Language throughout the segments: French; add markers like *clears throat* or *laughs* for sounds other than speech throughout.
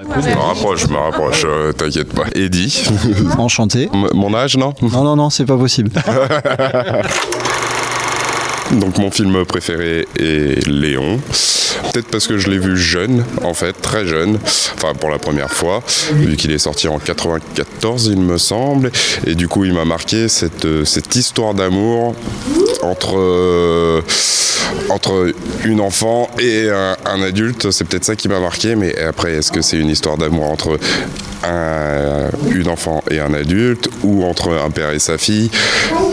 Je me rapproche, je me rapproche, euh, t'inquiète pas. Eddie. Enchanté. M- Mon âge, non? Non, non, non, c'est pas possible. *laughs* Donc mon film préféré est Léon. Peut-être parce que je l'ai vu jeune, en fait, très jeune, enfin pour la première fois, vu qu'il est sorti en 94, il me semble. Et du coup, il m'a marqué cette, euh, cette histoire d'amour entre, euh, entre une enfant et un, adulte. C'est peut-être ça qui m'a marqué, mais après, est-ce que c'est une histoire d'amour entre un, une enfant et un adulte ou entre un père et sa fille?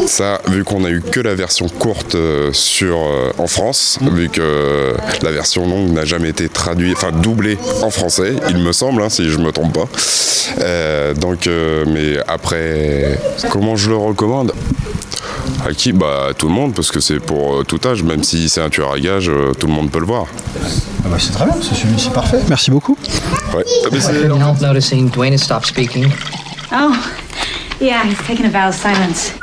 Ça, vu qu'on a eu que la version courte euh, sur, euh, en France, vu que la version longue n'a jamais été traduite, enfin doublée en français, il me semble, hein, si je me trompe pas. Euh, donc, euh, mais après, comment je le recommande? À qui? Bah à tout le monde, parce que c'est pour euh, tout âge, même si c'est un tueur à gage, euh, tout le monde peut le voir. Ah bah, c'est très bien, c'est celui- c'est parfait. Merci beaucoup. Ouais. Ah, mais c'est- couldn't help noticing Dwayne has stopped speaking. Oh, yeah, he's taken a vow of silence.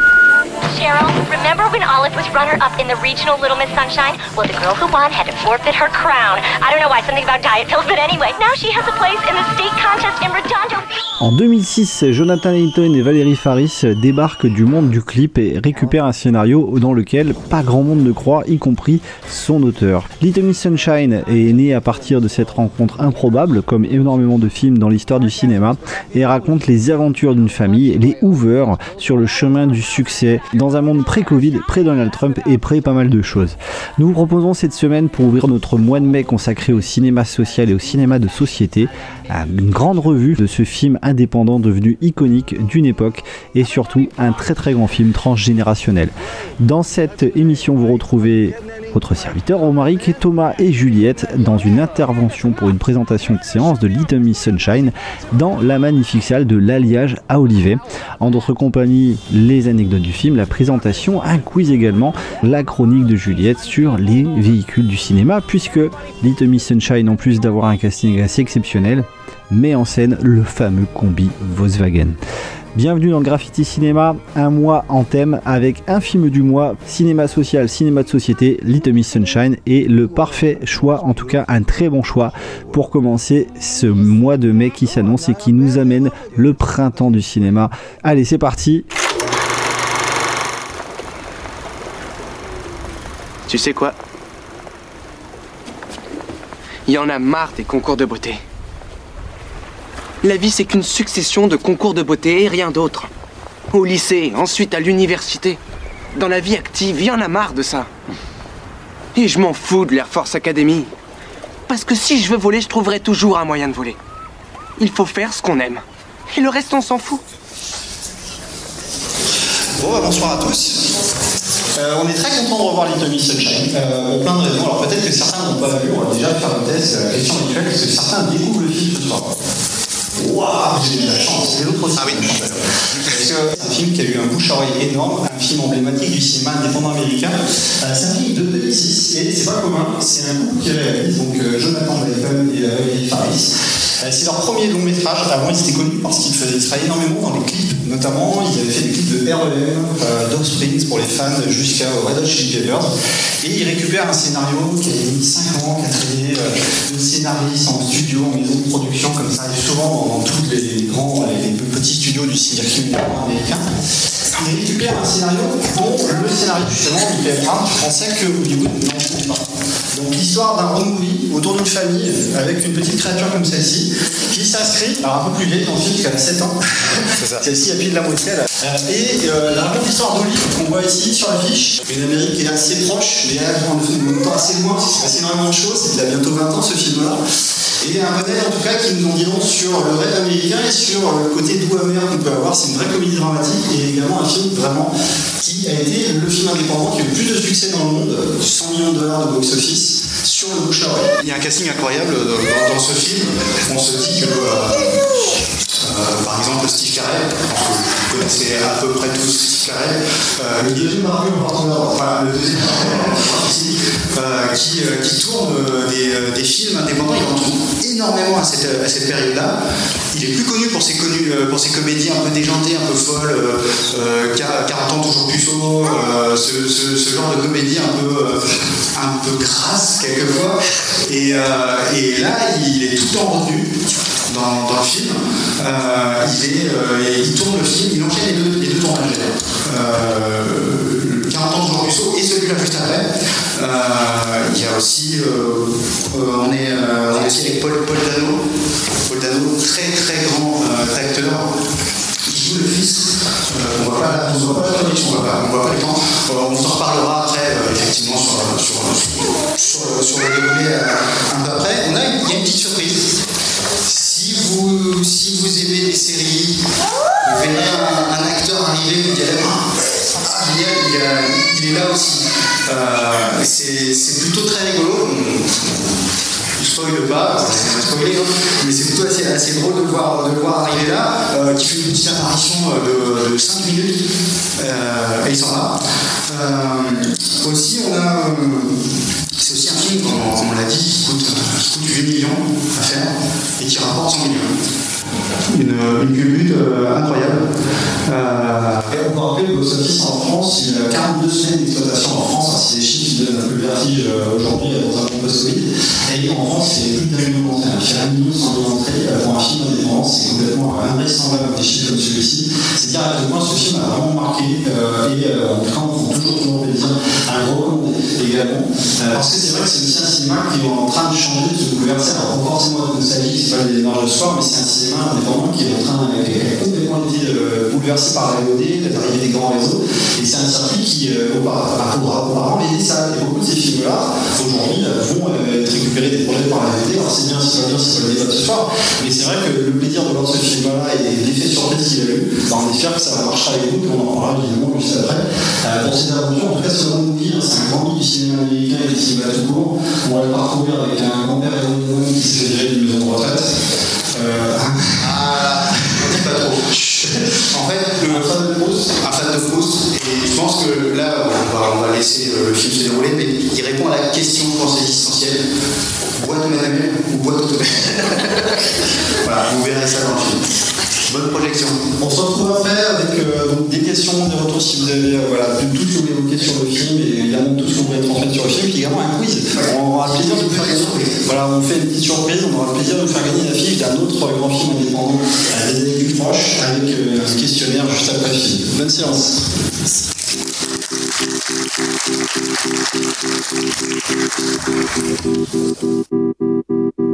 En 2006, Jonathan Linton et Valérie Faris débarquent du monde du clip et récupèrent un scénario dans lequel pas grand monde ne croit, y compris son auteur. Little Miss Sunshine est né à partir de cette rencontre improbable, comme énormément de films dans l'histoire du cinéma, et raconte les aventures d'une famille, les Hoover, sur le chemin du succès, un monde pré-Covid, pré-Donald Trump et pré pas mal de choses. Nous vous proposons cette semaine, pour ouvrir notre mois de mai consacré au cinéma social et au cinéma de société, une grande revue de ce film indépendant devenu iconique d'une époque et surtout un très très grand film transgénérationnel. Dans cette émission, vous retrouvez votre serviteur Romaric, Thomas et Juliette dans une intervention pour une présentation de séance de Little Miss Sunshine dans la magnifique salle de l'Alliage à Olivet. En d'autres compagnies, les anecdotes du film, la présentation, un quiz également, la chronique de Juliette sur les véhicules du cinéma, puisque Little Miss Sunshine, en plus d'avoir un casting assez exceptionnel, met en scène le fameux combi Volkswagen. Bienvenue dans Graffiti Cinéma, un mois en thème avec un film du mois, cinéma social, cinéma de société, Little Miss Sunshine et le parfait choix, en tout cas un très bon choix pour commencer ce mois de mai qui s'annonce et qui nous amène le printemps du cinéma. Allez, c'est parti. Tu sais quoi? Il y en a marre des concours de beauté. La vie, c'est qu'une succession de concours de beauté et rien d'autre. Au lycée, ensuite à l'université. Dans la vie active, il y en a marre de ça. Et je m'en fous de l'Air Force Academy. Parce que si je veux voler, je trouverai toujours un moyen de voler. Il faut faire ce qu'on aime. Et le reste, on s'en fout. Bon, bah, bonsoir à tous. Euh, on est très content de revoir Little Sunshine euh, plein de raisons. Alors peut-être que certains n'ont pas vu, on va déjà faire le test, euh, question habituelle, parce que certains découvrent le film ce soir. Waouh, j'ai eu de la chance, aussi. Ah oui, Parce que c'est un film qui a eu un bouche à oreille énorme, un film emblématique du cinéma indépendant américain. Euh, c'est un film de 2006 et c'est pas commun, c'est un couple qui réalise, donc euh, Jonathan Dayton et euh, Valérie Faris. Euh, c'est leur premier long métrage. Avant, ils étaient connus parce qu'ils travaillaient énormément dans les clips. Notamment, ils avaient fait des clips de REM, euh, d'Offsprings pour les fans jusqu'à Red Hot Chili Peppers. Et ils récupèrent un scénario qui a mis 5 ans, qui a travaillé euh, de scénariste en studio, en maison de production, comme ça arrive souvent dans, dans tous les grands et les petits studios du circuit américain. Ils récupèrent un scénario dont le scénario justement, Michael Hart, pensait que Hollywood n'en pas. Donc l'histoire d'un road movie autour d'une famille avec une petite créature comme celle-ci qui s'inscrit, alors un peu plus vieille dans le film, qui a 7 ans. *laughs* Celle-ci de la moitié. là. Euh, et euh, la raconte l'histoire d'Oli qu'on voit ici sur l'affiche. Une Amérique qui est assez proche, mais en même temps assez loin, parce qu'il s'est passé énormément de choses. Il a bientôt 20 ans ce film-là. Et un modèle en tout cas qui nous en dit long sur le rêve américain et sur le côté doux amer qu'on peut avoir. C'est une vraie comédie dramatique et également un film vraiment qui a été le film indépendant qui a eu le plus de succès dans le monde, 100 millions de dollars de box-office sur le bouche à oreille. Il y a un casting incroyable dans, dans ce film. On se dit que, euh, euh, par exemple, Steve Carell, vous connaissez à peu près tous Steve Carell, euh, le deuxième partenaire, enfin le deuxième euh, qui, euh, qui tourne euh, des, euh, films indépendants, il en trouve énormément à cette, période-là. Il est plus connu pour ses, euh, comédies un peu déjantées, un peu folles, euh, euh, 40 ans toujours euh, ce, ce, ce genre de comédie un peu, euh, un peu crasse quelquefois. Et, euh, là, il est tout en retenue il, est, euh, il tourne le film, il enchaîne les deux, les deux tournages. Euh, 40 ans de Jean Russo et celui-là juste après. Euh, il y a aussi, euh, euh, on, est, euh, aussi avec Paul, Paul Dano. Paul Dano, très très grand euh, acteur le fils. Euh, on on voit pas la connexion, on on voit pas le temps. Euh, on s'en reparlera après, euh, effectivement, sur, sur, le déroulé euh, un peu après. Hein, mais c'est plutôt assez, assez drôle de le voir, de le voir arriver là, euh, qui fait une petite apparition euh, de, de 5 minutes euh, et il s'en va. Euh, aussi, on a. euh, c'est aussi un film, comme, comme on l'a dit, qui coûte, qui coûte 8 millions à faire et qui rapporte 100 millions. Une, une culbute euh, incroyable. Euh, Et on peut rappeler que Office en France, il y a 42 semaines d'exploitation en France, hein, c'est des chiffres qui donnent un peu le vertige euh, aujourd'hui dans un Et en France, c'est plus d'un million d'entrées. Un million sans euh, pour un film indépendant, c'est complètement invraisemblable des chiffres comme celui-ci. C'est dire à quel point ce film a vraiment marqué euh, et euh, en tout cas, on prend toujours toujours plaisir à le recommander également. Euh, parce que c'est vrai que c'est aussi un cinéma qui est en train de changer, de se bouleverser. Alors, forcément de nostalgie, c'est pas des marges de soir, mais c'est un cinéma indépendant qui est en train a complètement euh, bouleversé par la VOD, l'arrivée des grands réseaux. Et c'est un circuit qui, euh, auparavant, aidait ça. Et beaucoup de ces films-là, aujourd'hui, euh, vont être récupérés des projets par la VOD. Alors, c'est bien, c'est pas bien, c'est pas le débat ce soir. Mais c'est vrai que le plaisir de voir ce film-là et l'effet surprise qu'il a eu, bah, on espère que ça marchera avec vous, et on en parlera évidemment juste après. Euh, pour cette aventure, en tout cas, ce qu'on nous dit, c'est un grand du cinéma américain et du cinéma tout court. On va le parcourir avec un grand-père et qui s'est gérer d'une maison de retraite. Euh, Ah, pas trop. *laughs* En fait, le, un fan de Proust, un de Proust, et je pense que là, va, on va laisser le film se dérouler, mais il répond à la question, je pense, existentielle. Boîte manuelle ou boîte automobile *laughs* Voilà, vous verrez ça dans le film. Bonne projection. On se retrouve après avec euh, donc des questions, des retours si vous avez euh, voilà, tout ce que vous voulez évoquer sur le film et évidemment tout ce que vous voulez transmettre sur le film, puis également un quiz. On aura le plaisir de vous faire gagner. Voilà, on fait une petite surprise, on aura le plaisir de vous faire gagner la fiche d'un autre grand film indépendant à des années plus proches avec euh, un questionnaire juste après le film. Bonne séance. Thank you.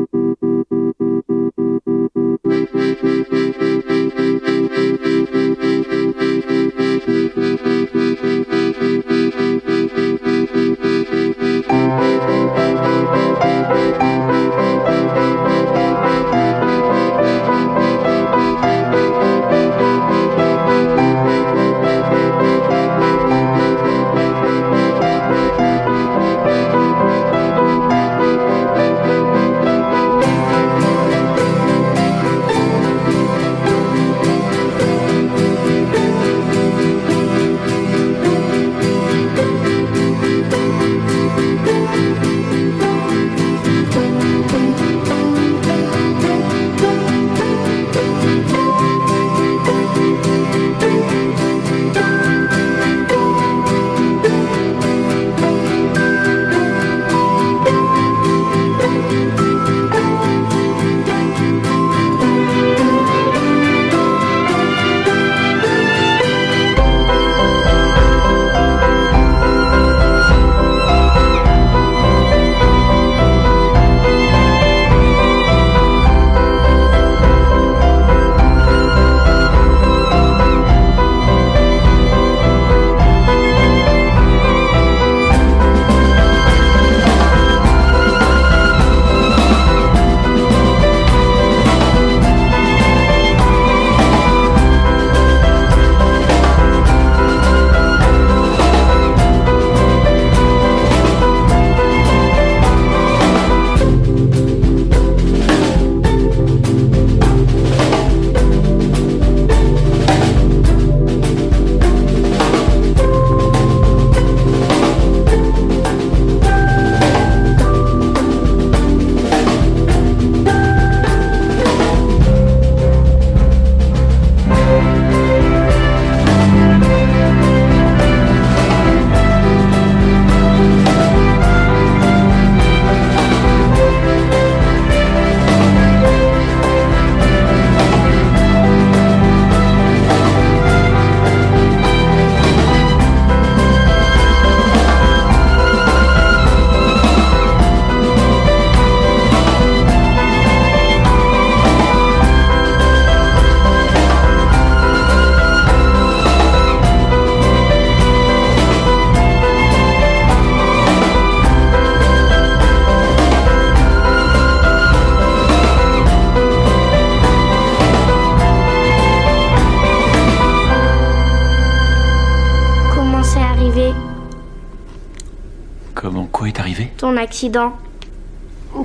Arrivé Ton accident.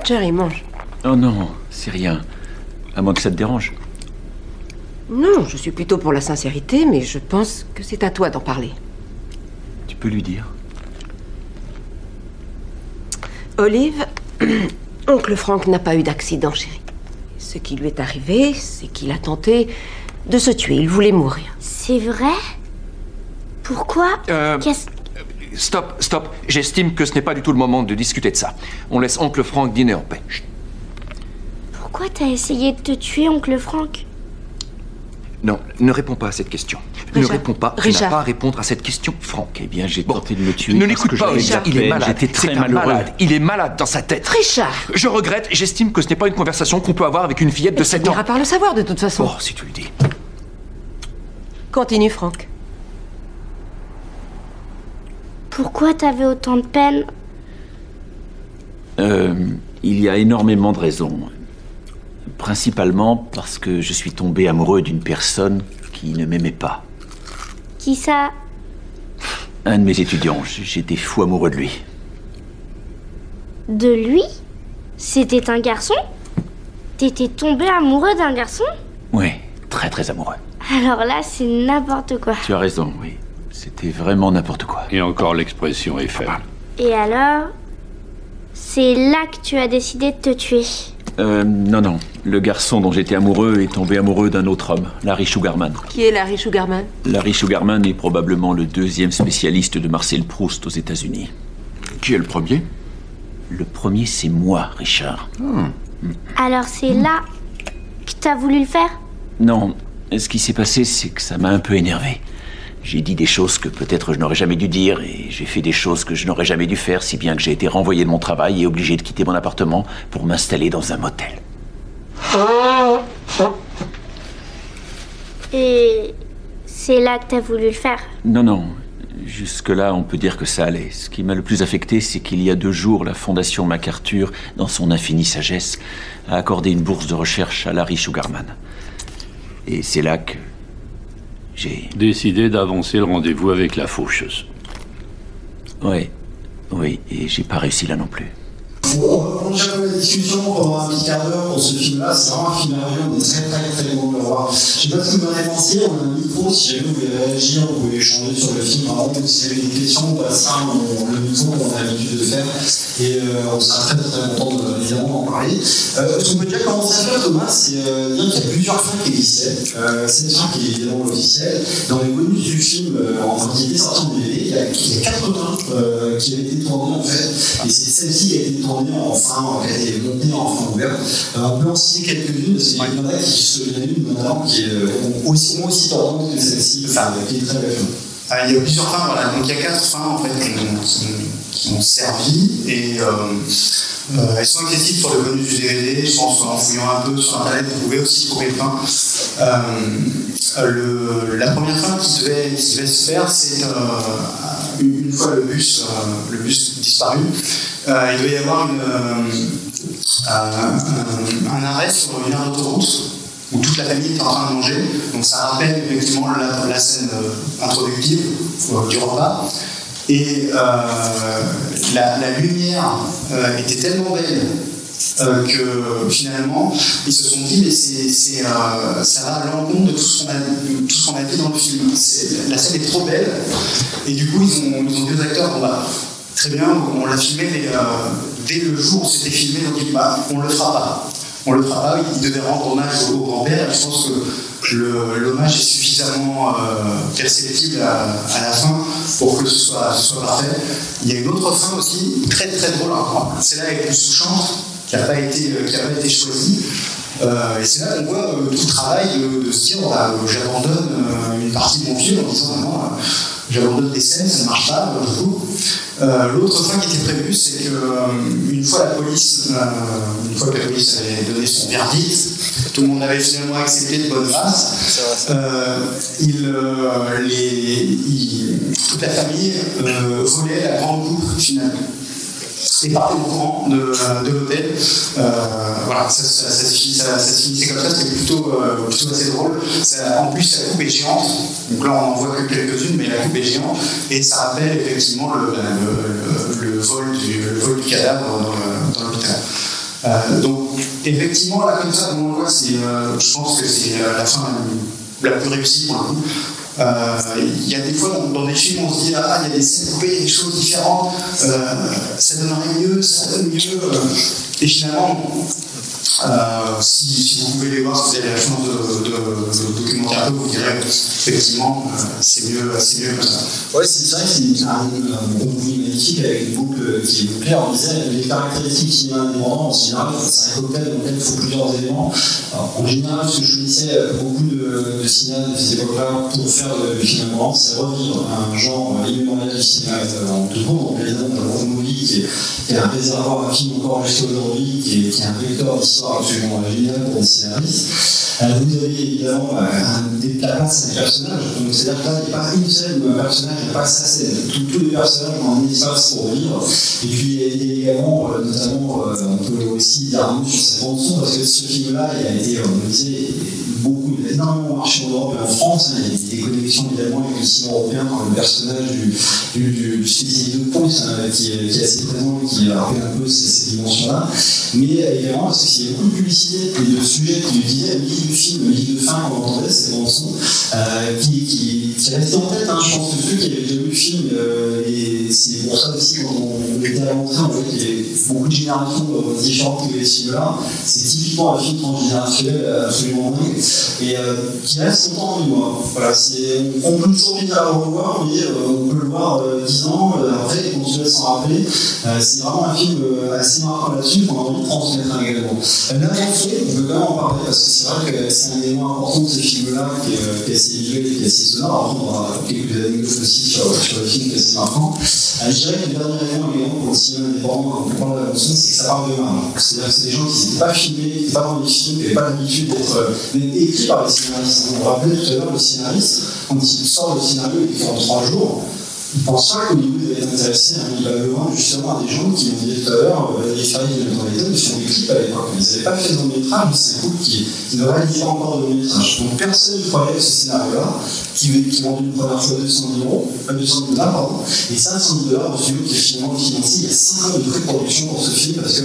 Jerry, mange. Oh non, c'est rien. À moins que ça te dérange. Non, je suis plutôt pour la sincérité, mais je pense que c'est à toi d'en parler. Tu peux lui dire. Olive, *clears throat* oncle Frank n'a pas eu d'accident, chérie. Ce qui lui est arrivé, c'est qu'il a tenté de se tuer. Il voulait mourir. C'est vrai? Pourquoi? Euh, Qu'est-ce Stop, stop. J'estime que ce n'est pas du tout le moment de discuter de ça. On laisse oncle Frank dîner en paix. Chut. Pourquoi t'as essayé de te tuer, oncle Frank? Non, ne réponds pas à cette question. Ne réponds pas. Tu n'as Richard. pas à répondre à cette question, Frank. Eh bien, j'ai Bon, tenté de me tuer. Ne parce l'écoute que pas, Richard. Il est malade. J'étais très C'est un malheureux. malade. Il est malade dans sa tête. Richard Je regrette. J'estime que ce n'est pas une conversation qu'on peut avoir avec une fillette de Tu 7 ans. finiras par le savoir, de toute façon. Oh, si tu le dis. Continue, Frank. Pourquoi t'avais autant de peine Euh, il y a énormément de raisons. Principalement parce que je suis tombé amoureux d'une personne qui ne m'aimait pas. Qui ça Un de mes étudiants, j'étais fou amoureux de lui. De lui C'était un garçon T'étais tombé amoureux d'un garçon Oui, très très amoureux. Alors là, c'est n'importe quoi. Tu as raison, oui. C'était vraiment n'importe quoi. Et encore l'expression est faible. Et alors C'est là que tu as décidé de te tuer. Euh, non, non. Le garçon dont j'étais amoureux est tombé amoureux d'un autre homme, Larry Sugarman. Qui est Larry Sugarman? Larry Sugarman est probablement le deuxième spécialiste de Marcel Proust aux États-Unis. Qui est le premier? Le premier, c'est moi, Richard. Alors c'est là que t'as voulu le faire? Non, ce qui s'est passé, c'est que ça m'a un peu énervé. J'ai dit des choses que peut-être je n'aurais jamais dû dire, et j'ai fait des choses que je n'aurais jamais dû faire, si bien que j'ai été renvoyé de mon travail et obligé de quitter mon appartement pour m'installer dans un motel. Et c'est là que t'as voulu le faire? Non, non. Jusque-là, on peut dire que ça allait. Ce qui m'a le plus affecté, c'est qu'il y a deux jours, la Fondation MacArthur, dans son infinie sagesse, a accordé une bourse de recherche à Larry Sugarman. Et c'est là que j'ai... Décidé d'avancer le rendez-vous avec la faucheuse. Ouais, oui, et j'ai pas réussi là non plus. Discussion pendant un petit quart d'heure pour ce film-là. C'est vraiment un film merveilleux, on est très très très bon de le voir. Je sais pas ce que vous en avez pensé, on a un micro, si jamais vous voulez réagir, vous pouvez échanger sur le film. Vraiment, si vous avez des questions, on passe on, le micro qu'on a l'habitude de faire. Et euh, on sera très très content de, évidemment d'en parler. Euh, ce qu'on peut déjà commencer à faire, Thomas, c'est euh, qu'il y a plusieurs fins qui existaient. Euh, cette fin qui est évidemment officielle. Dans les bonus du film, euh, en en DVD, il y a, il y a 80 euh, qui avaient été tournés en fait. Et c'est celle-ci qui a été tournée en fin, qui a montée en fin ouverte. Euh, on peut en citer quelques-unes, parce qu'il y en a qui se, une notamment qui est euh, aussi, moins aussi tordante que celle-ci, enfin, qui est très belle. Euh, il y a plusieurs fins, voilà. Donc il y a quatre fins en fait qui ont, qui ont servi et euh, euh, elles sont accessibles sur le bonus du DVD. Je pense qu'en fouillant un peu sur internet, vous pouvez aussi trouver fins. Euh, la première fin qui devait, qui devait se faire, c'est une, fois le bus, le bus disparu, il devait y avoir une, un, arrêt sur une aire d'autoroute où toute la famille était en train de manger. Donc ça rappelle effectivement la, scène euh, introductive euh, du repas. Et euh, la, lumière était tellement belle que finalement ils se sont dit mais ça va à l'encontre de tout ce qu'on a, a dit dans le film. La scène est trop belle et du coup ils ont, ils ont deux acteurs bon, bah, très bien on l'a filmé mais euh, dès le jour où c'était filmé ont dit bah, on le fera pas on le fera pas, il devait rendre hommage au grand-père, je pense que le- l'hommage est suffisamment euh, perceptible à, à la fin pour que ce soit, parfait. Il y a une autre fin aussi, très très drôle, hein. celle-là avec une sous-chante qui n'a pas, pas été choisie. Euh, et c'est là qu'on voit euh, tout le travail de, de se dire euh, j'abandonne euh, une partie de mon film en disant non, euh, j'abandonne des scènes, ça ne marche pas, euh. Euh, L'autre fin qui était prévue, c'est que euh, une fois la police, euh, une fois que la police avait donné son verdict, tout le monde avait finalement accepté de bonne grâce. Euh, il, euh, les, il- toute la famille euh, volait la grande coupe finale. Et partait au courant de, l'hôtel. Euh, voilà, ça, se finissait comme ça, c'était plutôt, euh, plutôt assez drôle. En plus, la coupe est géante, donc là on n'en voit que quelques-unes, mais la coupe est géante, et ça rappelle effectivement le, le vol, du, cadavre dans l'hôpital. Euh, donc, effectivement, là, comme ça, on le je pense que c'est la fin la plus réussie pour le coup. Euh, Il y a des fois dans, des films, on se dit ah, il y a des scènes coupées, il y a des choses différentes, ça donnerait mieux, ça donne mieux. euh, et finalement, euh, si, vous pouvez les voir, si vous avez la chance de vous direz effectivement, euh, c'est mieux, c'est mieux comme ça. Ouais, c'est vrai que c'est un, movie magnifique avec une boucle qui est bouclée. On disait les caractéristiques cinéma indépendant, en général, c'est un cocktail dans lequel il faut plusieurs éléments. Alors, en général, ce que je connaissais beaucoup de, de cinéastes de cette époque-là pour faire de film indépendant, c'est revivre un genre euh, immémorial du cinéma euh, en tout court. Donc, exemple, le movie qui est, qui est un réservoir à film encore jusqu'à aujourd'hui, qui est, qui est un vecteur d'histoire absolument génial pour des scénaristes. Euh, vous avez évidemment euh, un, des, la place à des personnages. Donc, c'est-à-dire que là, il n'y a pas une seule personnage, il n'y a pas sa scène. Tous, les personnages ont un espace pour vivre. Et puis, également, euh, notamment, euh, on peut aussi dire un mot sur cette bande-son, parce que ce film-là, il a été, euh, on le disait, énormément marché en Europe et en France. hein. il y a des connexions évidemment avec le cinéma européen, comme le personnage du, du, du, de Ponce, hein, qui, est, qui est assez présent, qui rappelle un peu ces, ces dimensions-là. Mais également, parce qu'il y a beaucoup de publicité et de sujets qui utilisaient la musique du film, la de fin qu'on entendait, cette bande-son, euh, qui, qui, qui restait en tête. Hein. Je pense que ceux qui avaient déjà vu le film, euh, et c'est pour ça aussi, quand on était à l'entrée, on voyait qu'il y avait beaucoup de générations euh, différentes que les films-là. C'est typiquement un film transgénérationnel euh, absolument dingue, et euh, qui reste longtemps en mémoire. Voilà, on peut toujours bien le revoir, mais euh, on peut le voir euh, 10 ans euh, après et continuer à s'en rappeler. Euh, c'est vraiment un film euh, assez marquant là-dessus qu'on a envie de transmettre également. Euh, Là, on peut quand même en parler parce que c'est vrai que c'est un élément important de ce film-là qui, est, euh, assez visuel et qui est assez sonore. On aura quelques anecdotes aussi sur, sur le film qui est assez marquant. Euh, je dirais que le dernier élément également pour le cinéma indépendant, quand on la bande-son, c'est que ça parle de main. C'est-à-dire que c'est des gens qui n'étaient pas filmés, qui n'étaient pas dans les films, qui n'avaient pas l'habitude euh, d'être écrits par les scénaristes. On rappelait tout à l'heure le scénariste, quand il sort le scénario et qu'il fait en trois jours, il pense pas il va être intéressé, il va vendre justement à des gens qui, on disait tout à l'heure, euh, les Farid de dans les ils font des clips à l'époque. Ils n'avaient pas fait de long métrage, mais c'est couple qui, ne réalisait pas encore de long métrage. Donc personne ne croyait à ce scénario-là, qui, qui vendait une première fois 200 000 euros, pas 200 000 dollars, pardon, et 500 000 dollars au studio qui est finalement financé. Il y a 5 ans de pré-production pour ce film parce que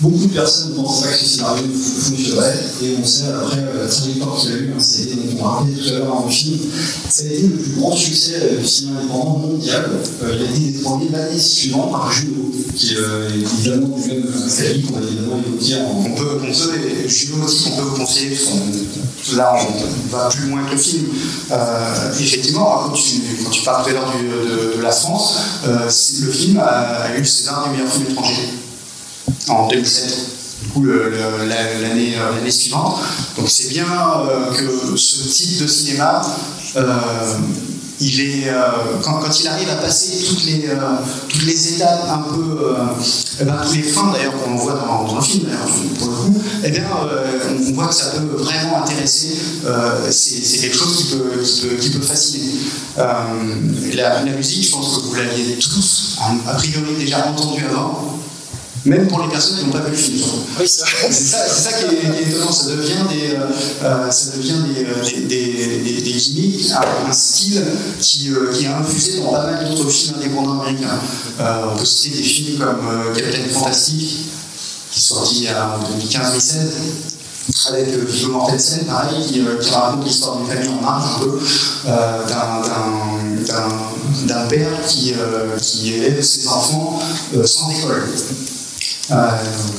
Beaucoup de personnes ne pensaient pas que ce scénario fonctionnerait, et on sait après euh, la trajectoire qu'il a eu, hein, c'était, donc on tout à l'heure le film, ça a été le plus grand succès euh, du cinéma indépendant mondial. Euh, il a été détrôné l'année suivante par Juno, qui est évidemment du même série qu'on a évidemment évoqué en. On peut, on peut, Juno aussi qu'on peut vous conseiller, parce là on va plus loin que le film. Effectivement, quand tu, quand parles tout à l'heure de, la France, le film a, a eu le César du meilleur film en 2007. Du coup, le- le- la- l'année euh, l'année suivante. Donc c'est bien euh, que ce type de cinéma, euh, il est, quand, il arrive à passer toutes les, toutes les étapes un peu, eh ben, tous les freins d'ailleurs qu'on voit dans, le film, pour le coup, eh bien, on voit que ça peut vraiment intéresser. c'est quelque chose qui peut, qui peut, qui peut fasciner. La, la musique, je pense que vous l'aviez tous, a priori déjà entendu avant. Même pour les personnes qui n'ont pas vu le film. Oui, c'est ça, qui, est, qui est étonnant. Ça devient des, euh, euh, ça devient des, euh, des, des, des- gimmicks, un, un style qui, euh, qui est infusé dans pas mal d'autres films indépendants américains. Euh, on peut citer des films comme Captain Fantastic, qui est sorti en 2015-2016 avec Viggo Mortensen, pareil, qui, qui raconte l'histoire d'une famille en marge un peu, d'un- père qui, qui élève ses enfants sans école. Euh,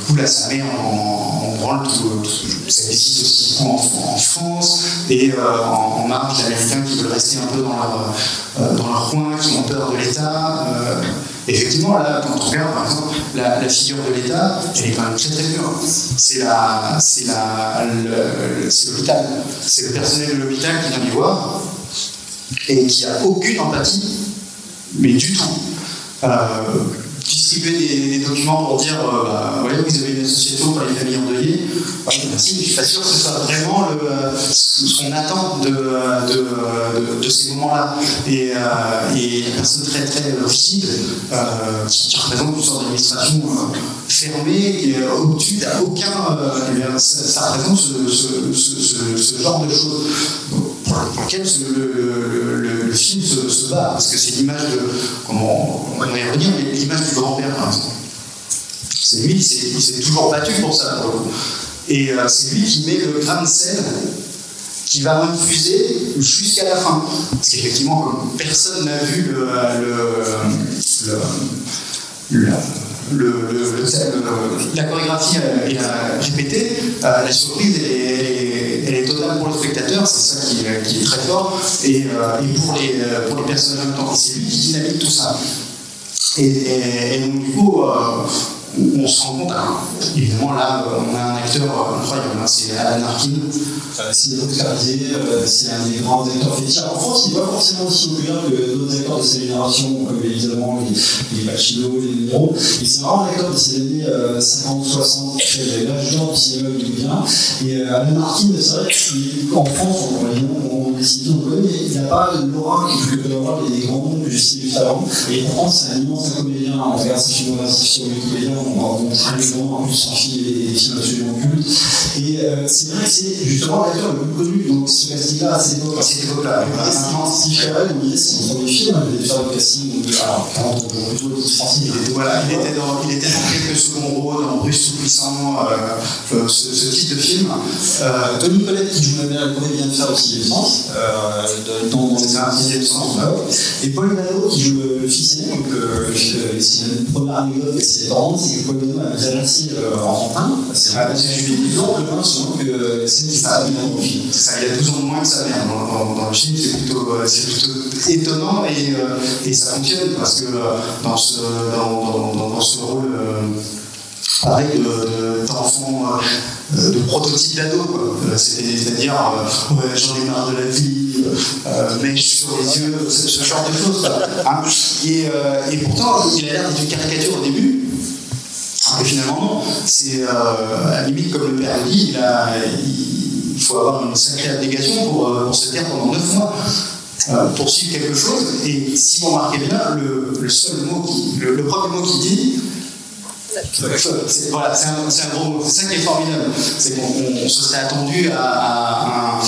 du coup, ça met en, en branle tout, ça décide aussi en, France et euh, en, en marge d'Américains qui veulent rester un peu dans leur, euh, dans leur coin, qui ont peur de l'État. Effectivement, là, quand on regarde, par exemple, la, la figure de l'État, elle est quand même très très dure. C'est la, c'est la, c'est l'hôpital. C'est le personnel de l'hôpital qui vient les voir et qui a aucune empathie, mais du tout. Distribuer des, des documents pour dire euh, bah, vous avez une association pour les familles endeuillées. Ouais, merci, mais je suis pas sûr que ce soit vraiment euh, ce qu'on attend de, de, ces moments-là. Et, euh, et la personne très très rigide euh, qui, qui représente une sorte d'administration euh, fermée et euh, au-dessus d'aucun. aucun. euh, ça, représente ce, ce genre de choses pour lequel le, film se, bat, parce que c'est l'image de, comment on va y revenir, mais l'image du grand-père par exemple. C'est lui, il s'est toujours battu pour ça, pour le. Et euh, c'est lui qui met le grain de sel qui va infuser jusqu'à la fin. Parce qu'effectivement, personne n'a vu le, la chorégraphie euh, est euh, répétée, euh, la surprise elle est, elle est- totale pour le spectateur, c'est ça qui, est- très fort, et, euh, pour, les, euh, pour les personnages. C'est lui qui dynamite tout ça. Et, donc, du coup, euh, on se rend compte, hein, évidemment, là, euh, on a un acteur euh, incroyable, hein, c'est Alan Arkin. Euh, c'est euh, c'est un des grands acteurs fétiches. En France, il n'est pas forcément aussi populaire que d'autres acteurs de sa génération, comme évidemment les, les les De Niro. Et c'est vraiment un acteur de ces années euh, 50-60, qui fait l'âge d'or du cinéma hollywoodien. Et Alan Arkin, c'est vrai qu'en France, on, on, on décide, on le connaît, mais il n'a pas l'aura que peuvent avoir les grands noms que j'ai cités juste avant. Et pourtant, c'est un immense comédien. On regarde ses filmographies sur Wikipédia, on on très bien, en plus, son film des films absolument cultes. Et euh, c'est vrai que c'est justement l'acteur le plus connu, donc ce casting-là, à cette époque-là. Steve Carell, on disait, c'est son premier film, il devait faire le casting, de- alors, 40 ans plutôt, le français, il était Voilà, il était dans, il était dans quelques seconds rôles, dans Bruce Tout-Puissant, euh, euh, ce, type de film. Tony Collette qui joue la mère Alcoré vient de faire aussi les sens, euh, de- dans Ah ouais. Et Paul Nano qui joue le, fils aîné, donc euh, euh, c'est une première anecdote c'est que Paul Nano a c'est un c'est je suis ans le moins souvent que c'est film. ça, il a 12 ans de moins que sa mère dans, le film, c'est plutôt, étonnant et, ça fonctionne parce que dans, ce, rôle pareil de- de- d'enfant, de prototype d'ado, quoi. Euh, c'est-à-dire euh, ouais, j'en ai marre de la vie, euh, mèche sur les yeux, ce, genre de choses. Hein. Et, pourtant, il a l'air d'être une caricature au début. Et finalement, non. C'est à la limite, comme le père le dit, il, faut avoir une sacrée abnégation pour, pour se taire pendant 9 mois. pour suivre quelque chose, et si vous remarquez bien, le, le seul mot, qui, le, le premier mot qu'il dit, c'est un, un gros ça qui est formidable. C'est qu'on on- on se serait attendu à, un-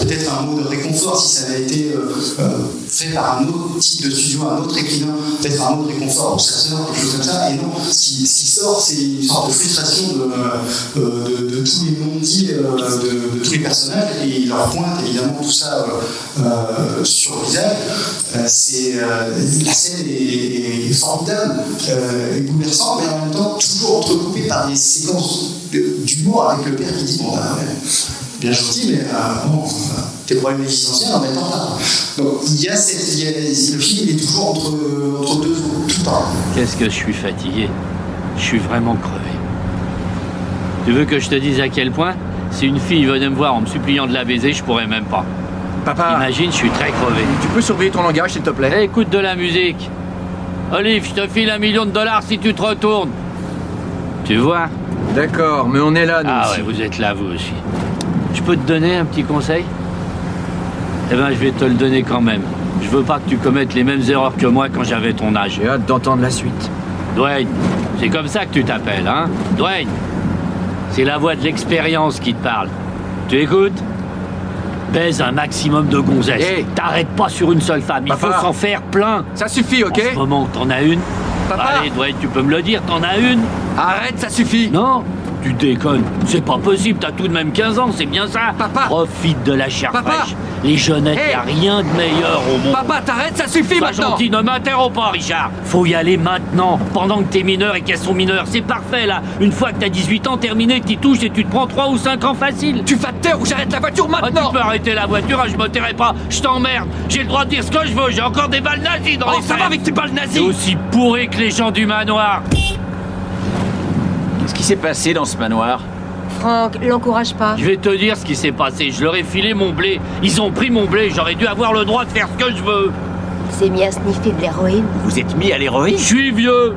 peut-être un mot de réconfort si ça avait été euh, euh, fait par un autre type de studio, un autre écrivain, peut-être un mot de réconfort pour sa sœur, quelque chose comme ça. Et non, ce qui, sort, c'est une sorte de frustration de, euh, tous les non-dits de, tous les personnages et il leur pointe évidemment tout ça sur le visage. C'est, la scène est, formidable, et bouleversante, mais en même temps toujours entrecoupée par des séquences d'humour avec le père qui dit Bon, bah, ouais, bien gentil, mais euh, bon, tes problèmes existentiels en mettant là. Donc il y a cette, il y a- le film il est toujours entre, entre deux tout le temps. Qu'est-ce que je suis fatigué. Je suis vraiment crevé. Tu veux que je te dise à quel point Si une fille venait me voir en me suppliant de la baiser, je pourrais même pas. Papa, Imagine, je suis très crevé. tu peux surveiller ton langage, s'il te plaît Eh, écoute de la musique. Olive, je te file un million de dollars si tu te retournes. Tu vois? D'accord, mais on est là, nous Ah aussi. ouais, vous êtes là, vous aussi. Je peux te donner un petit conseil? Eh ben, je vais te le donner quand même. Je veux pas que tu commettes les mêmes erreurs que moi quand j'avais ton âge. J'ai hâte d'entendre la suite. Dwayne, c'est comme ça que tu t'appelles, hein? Dwayne, c'est la voix de l'expérience qui te parle. Tu écoutes? Baise un maximum de gonzesses. Hey. T'arrêtes pas sur une seule femme, il Papa. faut s'en faire plein. Ça suffit, ok? En ce moment, t'en as une Papa. Allez, Dwayne, tu peux me le dire, t'en as une Arrête, ça suffit Non? Tu déconnes, c'est pas possible, t'as tout de même 15 ans, c'est bien ça Papa. Profite de la chair Papa. fraîche. Les jeunettes, Hey. y a rien de meilleur au monde. Papa, t'arrêtes, ça suffit Sois maintenant gentil, ne m'interromps pas, Richard. Faut y aller maintenant, pendant que t'es mineur et qu'elles sont mineures. C'est parfait, là. Une fois que t'as 18 ans, terminé, t'y touches et tu te prends 3 ou 5 ans facile. Tu vas te taire ou j'arrête la voiture Ah, maintenant tu peux arrêter la voiture, hein, je me tairai pas. Je t'emmerde. J'ai le droit de dire ce que je veux. J'ai encore des balles nazies dans Oh, les ça va avec tes balles nazies aussi pourri que les gens du manoir. Qu'est-ce qui s'est passé dans ce manoir Franck, l'encourage pas. Je vais te dire ce qui s'est passé. Je leur ai filé mon blé. Ils ont pris mon blé. J'aurais dû avoir le droit de faire ce que je veux. Il s'est mis à sniffer de l'héroïne. Vous êtes mis à l'héroïne Je suis vieux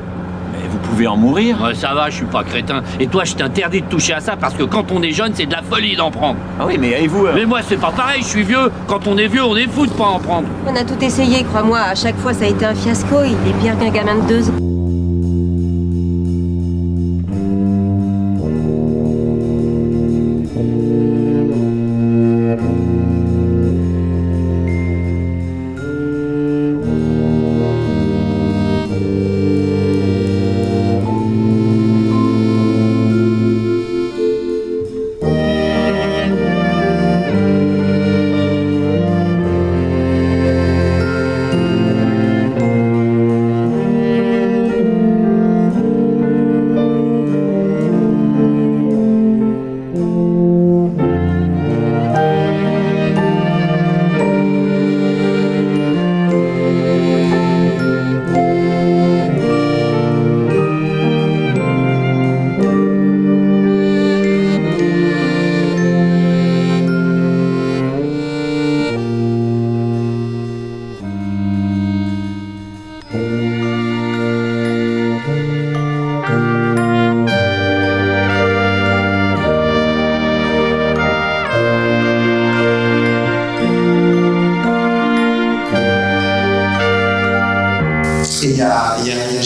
Mais vous pouvez en mourir Ouais, Ça va, je suis pas crétin. Et toi, je t'interdis de toucher à ça parce que quand on est jeune, c'est de la folie d'en prendre. Ah oui, mais et vous Mais moi, c'est pas pareil, je suis vieux. Quand on est vieux, on est fou de pas en prendre. On a tout essayé, crois-moi. À chaque fois, ça a été un fiasco. Il est pire qu'un gamin de deux ans.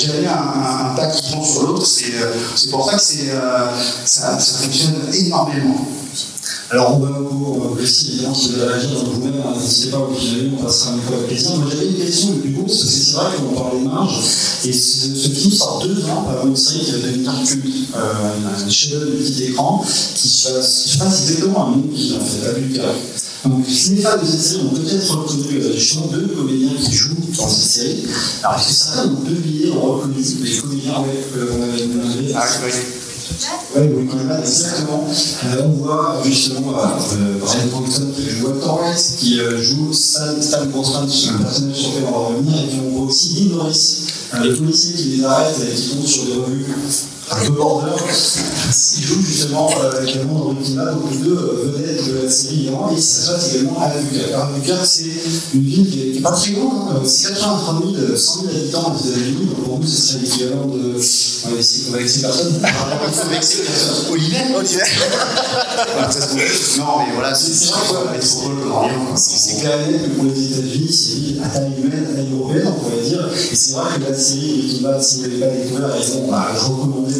Jamais un, un- pas qui prend sur l'autre. C'est euh, c'est pour ça que euh, ça fonctionne énormément. Alors, on va vous aussi, évidemment, si vous avez réagir vous-même, n'hésitez pas vous filer, on passera une fois avec plaisir. Moi, j'avais une question plus beau, parce que c'est vrai qu'on parlait de marge, et ce, film sort deux ans avant une série qui va devenir culte, euh, un chef-d'œuvre de petit écran, qui se passe, qui se passe exactement un monde qui en fait, pas Lucas. Donc, les fans de cette série ont peut-être reconnu euh, justement deux comédiens qui jouent dans cette série. Alors, est-ce que certains ont deviné, ont reconnu les comédiens ouais, nommés Ah, oui. Oui, oui, exactement. Euh, on voit justement euh, Brian Cranston qui joue Walter White, qui euh, joue Stan, Stan Grossman, un personnage sur lequel on va revenir, et puis on voit aussi Dean Norris, euh, les policiers qui les arrêtent et qui tombent sur des revues un peu border. Il joue justement euh, également dans Bad, donc les deux euh, vedettes de la série évidemment, et ça se passe également à Albuquerque. Alors, Albuquerque, c'est une ville qui n'est pas très grande, hein, c'est 83 000, 100 000 habitants aux États-Unis, donc pour nous, ce serait l'équivalent de. On va essayer avec ces personnes. Personnes. Voilà, ça se voit. Non, mais voilà, c'est la métropole de. C'est clair que pour les États-Unis, c'est une ville à taille humaine, à taille européenne, on pourrait dire. Et c'est vrai que la série vous ne pas découvert, et bon, bah,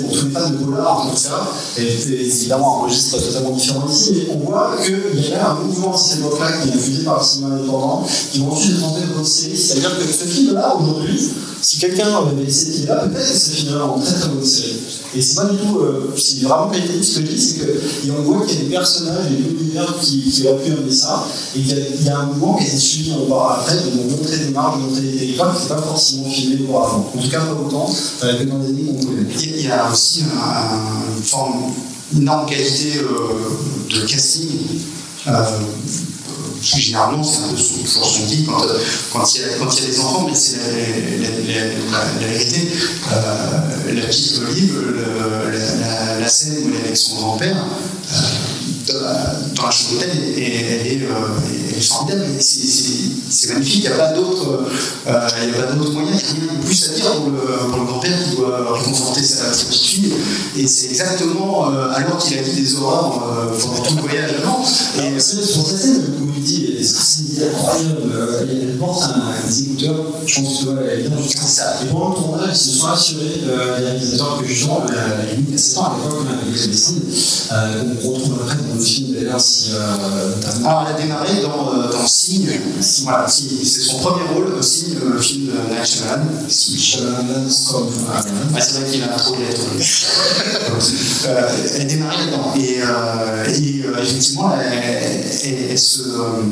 tous les fans de tout cas, et c'est évidemment un registre totalement différent ici, mais on voit qu'il y a un mouvement à cette époque-là qui est diffusé par le cinéma indépendant, qui vont ensuite tenter de votre série. C'est-à-dire que ce film-là, aujourd'hui, si quelqu'un avait laissé cette idée-là, peut-être que ce film-là en très très bonne série. Et c'est pas du tout, euh, c'est vraiment qualitatif ce que je dis, c'est qu'on voit qu'il y a des personnages et des univers qui, qui auraient pu ça, et qu'il y, a- un mouvement qui a été suivi en bas après, de montrer des marges, de montrer des territoires qui n'étaient pas forcément filmés auparavant. En tout cas, pas autant euh, que dans les années qu'on connaît. Y a- aussi un- une forme, une énorme qualité euh, de casting. Euh, généralement, c'est un peu toujours son dit quand, quand, il y a, quand il y a des enfants, mais c'est la, vérité. Euh, la petite Olive, la, la- scène où elle est avec son grand-père, euh, dans la- chambre d'hôtel, elle est, euh, est formidable. Et c'est- magnifique, il n'y a pas d'autres euh, il d'autres moyens, il n'y a rien de plus à dire pour le, pour le grand-père qui doit réconforter sa, sa petite fille. Et c'est exactement euh, alors qu'il a dit des horreurs euh, pendant tout le voyage avant. Et c'est sur cette scène où il dit, c'est incroyable, euh, elle porte un, des écouteurs, je pense que tu vois, ça. Et pendant le tournage, ils se sont assurés, euh, les réalisateurs, que justement, euh, la limite à 7 ans à l'époque, on avait les dessins, euh, on retrouve après dans le film d'ailleurs, si. Euh, Alors, elle a démarré dans, euh, dans Signe. C'est son premier rôle, euh, Signe, le film de Night Shyamalan. C'est vrai qu'il a trop lettres. Euh, elle a démarré là-dedans. Et, euh, euh, effectivement, elle, se, euh,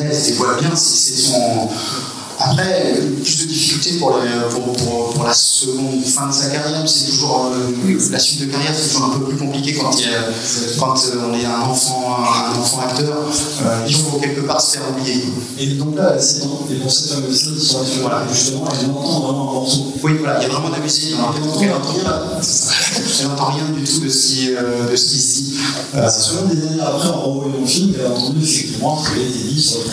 elle se dévoile bien. C'est son. Après, plus de difficultés pour, la- pour, pour- pour la seconde fin de sa carrière, c'est toujours euh, la suite de carrière, c'est toujours un peu plus compliqué quand, il y a- quand euh, on est un enfant, un enfant acteur. Euh, il faut quelque part se faire oublier. Et donc là, c'est dans, et pour cette fameuse scène qui sont voilà, justement, elle entend vraiment un morceau. Oui, voilà, il y a vraiment de la musique elle n'entend rien, elle n'entend rien du tout de ce qui, euh, de ce qui se dit. C'est seulement des années après, en revoyant le film, qu'elle a entendu effectivement avait été dit sur le.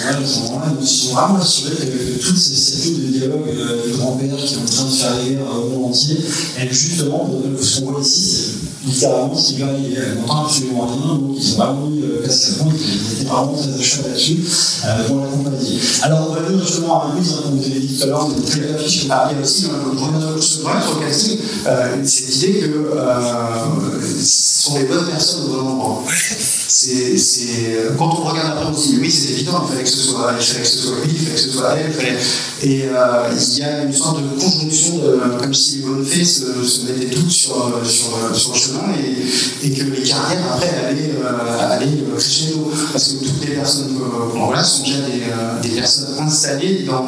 Ils se sont vraiment assurés que toutes ces séries de dialogue euh, du grand-père qui est en train de faire la guerre au monde entier, elle justement, ce qu'on voit ici, c'est littéralement ce qui lui arrive. Elle n'entend absolument rien, donc ils ont vraiment mis casque à fond, ils étaient vraiment très à cheval là-dessus euh, pour l'accompagner. Alors on va venir justement à Louise, hein, comme vous avez dit tout à l'heure, de très belle affiche. Ah, il y a aussi, euh, sur le casting, euh, cette idée que euh, ce sont les bonnes personnes au bon endroit. *laughs* C'est, c'est, quand on regarde après, on se dit oui, c'est évident, il fallait que ce soit, il fallait que ce soit lui, il fallait que ce soit elle, fallait... et euh, il y a une sorte de conjonction, comme si les bonnes fées se, se mettaient toutes sur, sur, sur le chemin et, et, que les carrières après allaient, euh, allaient crescendo. Parce que toutes les personnes qu'on là sont déjà des, euh, des personnes installées dans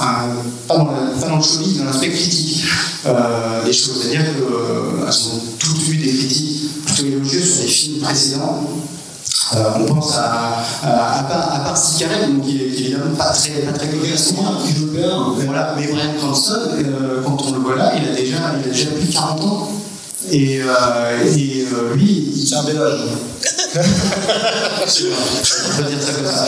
un, pas, dans dans l'aspect critique euh, des choses. C'est-à-dire qu'elles ont toutes eu des critiques plutôt élogieuses sur des films précédents. Euh, on pense à, à, à, à donc, qui, est, évidemment pas très, pas très à ce moment voilà, mais Brian Cranston, euh, quand on le voit là, il a déjà, il a déjà plus de 40 ans. Et, euh, et euh, lui, il un bel âge. on peut dire ça comme ça.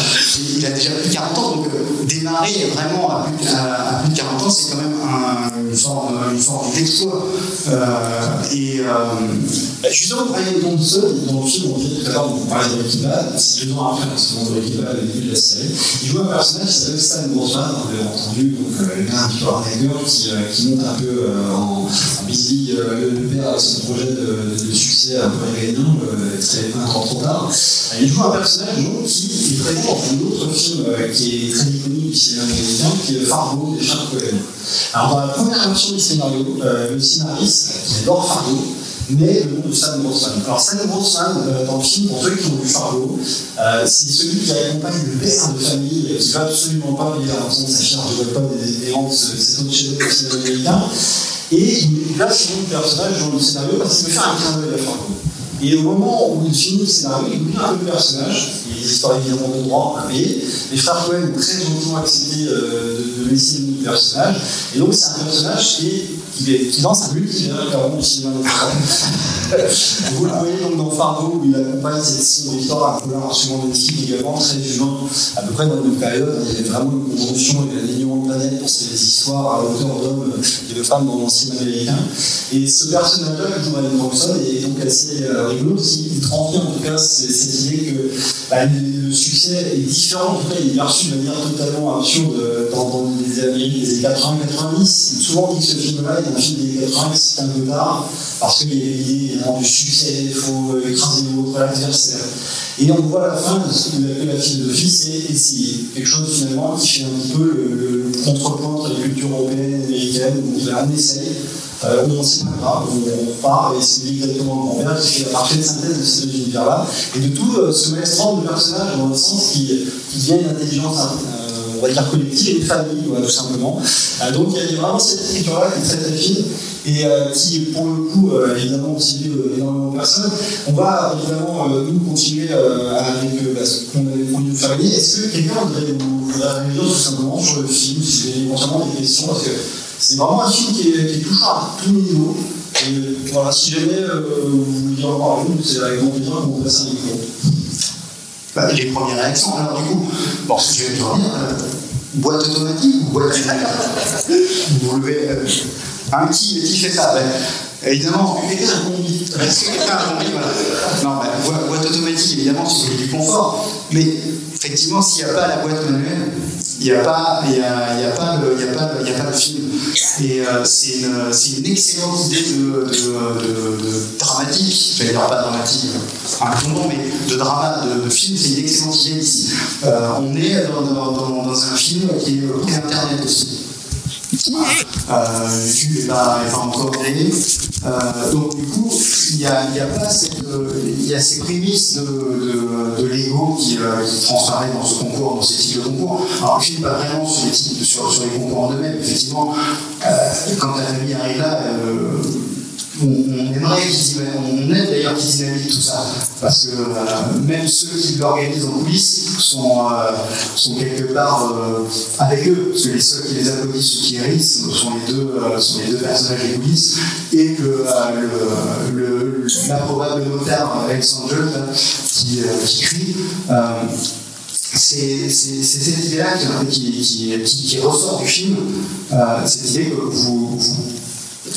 Il a déjà plus de 40 ans, donc euh, démarrer vraiment à plus, à, plus, de 40 ans, c'est quand même un, une forme, une forme d'exploit. Euh, et euh, justement, Brian Thompson, dans le film, tout à l'heure, on parlait de Bad, c'est deux ans après, parce dans Breaking Bad, au début de la série, il joue un personnage qui s'appelle Stan Grossman, on l'avait entendu, donc le gars Victor Hager, qui, qui monte un peu en, en busy, le, père son projet de, succès un peu régalien, très un grand trop tard. Il joue un personnage qui est présent dans un autre film qui est très iconique chez américain, qui est Fargo des Charles Cohen. Alors, dans la première version du scénario, euh, le scénariste, qui adore Fargo, met le nom de Sam Grossman. Alors, Sam Grossman, euh, dans le film, pour ceux qui ont vu Fargo, euh, c'est celui qui accompagne le père de famille, qui ne va absolument pas vivre en raison de sa charge de pas des errants de cet autre chef-d'œuvre du cinéma américain. Et il place son personnage dans le scénario parce qu'il veut faire un clin d'œil à Fargo. Et au moment où il finit le scénario, il oublie un peu le personnage. A des histoires évidemment de droit payer. Les frères Cohen ont très gentiment accepté euh, de, de, laisser le personnage. Et donc, c'est un personnage qui, est, qui, est, qui lance un multivers du cinéma Vous le voyez donc dans Fargo, où il accompagne cette histoire, un polar absolument magnifique également, très violent, à peu près dans la même période. Il y avait vraiment une conjonction et l'alignement de planète pour ces histoires à hauteur d'hommes et de femmes dans l'ancien américain. Et ce personnage-là, que joue Ryan Thompson, est donc assez euh, rigolo, qu'il transmet en tout cas cette idée que bah, le succès est différent, en tout cas il est perçu de manière totalement absurde dans, dans les années 80-90. Souvent on dit que ce film-là est un film des années 80, c'est un peu tard, parce qu'il y a l'idée du succès, il faut écraser votre adversaire. Et on voit à la fin de ce qu'on appelle la philosophie, c'est essayer. Quelque chose finalement qui fait un peu le, le contrepoint entre les cultures européennes et américaines, où là, on essaye. Euh, on ne sait pas grave, on part et c'est exactement le grand-père qui fait la parfaite synthèse de ces deux univers-là, et de tout euh, ce maelstrom de personnages dans le sens qui, qui devient une intelligence euh, on va dire collective et une famille, tout simplement. Euh, donc il y a vraiment cette écriture-là qui est très très fine et euh, qui, pour le coup, évidemment, aussi énormément de personnes. On va évidemment, nous, continuer avec bah, ce qu'on avait promis de faire. Est-ce que quelqu'un voudrait vous réagir tout simplement sur le film, si vous avez éventuellement des questions? Parce que c'est vraiment un film qui est, qui touchant à tous les niveaux. Et voilà, si jamais vous voulez dire à vous, c'est avec grand plaisir qu'on vous passe un micro. Bah, les premières réactions, alors du coup, bon, ce que je vais dire, euh, boîte automatique ou boîte *laughs* Vous levez. Euh, hein, qui, qui fait ça ben, Évidemment, quelqu'un a un combi. Est-ce que quelqu'un a un combi voilà. Non, ben, boîte automatique, évidemment, si vous voulez du confort. Mais effectivement, s'il n'y a pas la boîte manuelle, il n'y a, pas, le film. Et euh, c'est une, excellente idée de, de, de, de dramatique, j'allais dire pas dramatique, un long, mais de drama, de, film, c'est une excellente idée ici. Euh, on est dans, dans, un film qui est pré-internet aussi. Euh, YouTube n'est pas, pas, encore. Euh, donc du coup, il y a, y a pas cette, il y a ces prémices de, l'ego qui, euh, qui transparaît dans ce concours, dans ces types de concours. Alors je ne suis pas vraiment sur les, types, sur, les concours en eux-mêmes. Effectivement, euh, quand ta famille arrive là, on, on aimerait qu'ils on aime d'ailleurs qu'ils dynamitent tout ça, parce que euh, même ceux qui l'organisent en coulisses sont, euh, quelque part euh, avec eux, parce que les seuls qui les applaudissent ou qui hérissent sont les deux, personnages des coulisses, et que le, le- l'improbable notaire Alexandre qui, qui crie. c'est cette idée-là qui, ressort du film, cette idée que vous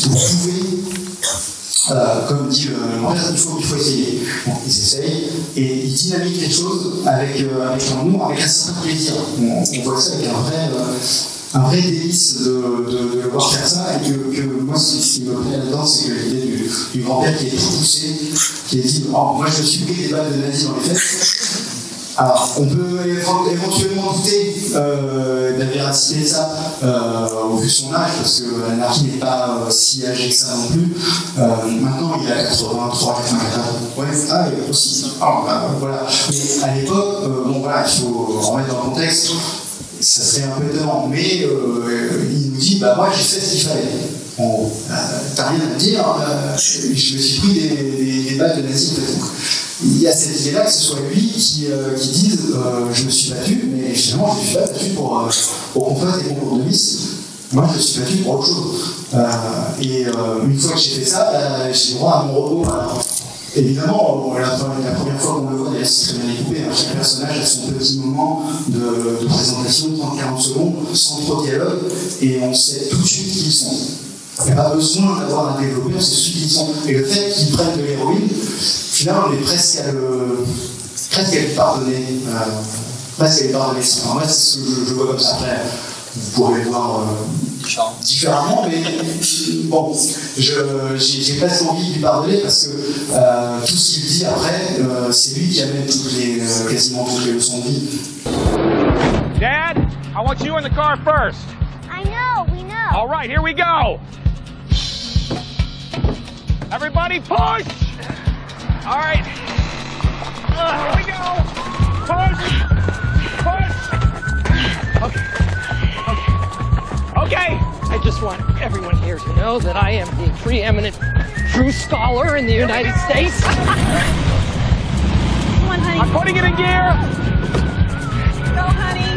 pouvez, euh, comme dit le grand il faut, il faut essayer. Bon, ils essayent et ils dynamitent les choses avec, euh, avec un humour, avec un certain plaisir. On, voit ça avec un vrai, euh, un vrai délice de, voir faire ça et que, moi, ce qui me plaît là-dedans, c'est que l'idée du, grand-père qui est tout poussé, qui est dit Oh, Moi, je suis pris des balles de nazis dans les fesses. Alors, on peut éve- éventuellement douter euh, de la véracité de ça euh, au vu de son âge, parce que l'anarchie n'est pas euh, si âgé que ça non plus. Euh, maintenant, il a 83, 84. Ouais, ah, a aussi. Ah, bah, voilà. Mais à l'époque, bon voilà, il faut remettre dans le contexte. Ça serait un peu étonnant, mais il nous dit bah moi j'ai fait ce qu'il fallait. En gros, euh, t'as rien à me dire, je me suis pris des, des, des balles de nazis peut-être. Il y a cette idée-là que ce soit lui qui, euh, qui dise euh, je me suis battu, mais finalement je me suis pas battu pour, euh, pour qu'on fasse des concours de Miss. Moi je me suis battu pour autre chose. Euh, et une fois que j'ai fait ça, j'ai droit à mon repos. Évidemment, la première fois qu'on le voit, d'ailleurs, c'est très bien découpé. hein. Chaque personnage a son petit moment de, de présentation, 30-40 secondes, sans trop de dialogue, et on sait tout de suite qui ils sont. Il n'y a pas besoin d'avoir un qui ils sont. Et le fait qu'ils prennent de l'héroïne, finalement, on est presque à le, presque à lui pardonner. Euh, presque à lui pardonner. Enfin, moi, c'est ce que je, je vois comme ça. Après, vous pourrez le voir euh, différemment, mais bon, j'ai j'ai presque envie de lui pardonner parce que euh, tout ce qu'il dit après, euh, c'est lui qui amène toutes les, euh, quasiment toutes les leçons de vie. Dad, I want you in the car first. I know, we know. All right, here we go. Everybody push. All right. Uh, here we go. Push. Push. Okay. Okay. Okay. I just want everyone here to know that I am the preeminent true scholar in the United States. *laughs* Come on, honey. I'm putting it in gear. Go, honey.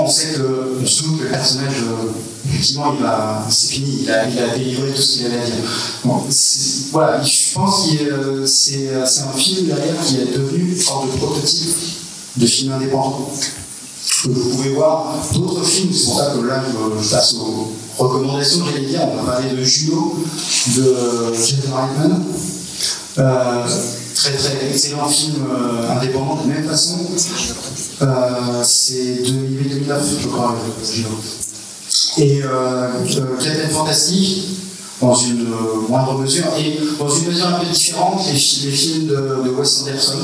On sait que, on que le personnage, euh, effectivement, il va, c'est fini, il a, il a délivré tout ce qu'il avait à dire. Voilà, je pense que c'est c'est un film derrière qui est devenu une sorte de prototype de film indépendant. Que vous pouvez voir d'autres films, c'est pour ça que là je, passe aux recommandations, j'allais dire, on va parler de Juno, de Jason Reitman. Euh, très très excellent film euh, indépendant de même façon. Euh, c'est 2008-2009, je crois, euh. Et euh, euh, Captain Fantastic, dans une euh, moindre mesure, et dans une mesure un peu différente, les, fi- les films de, de Wes Anderson,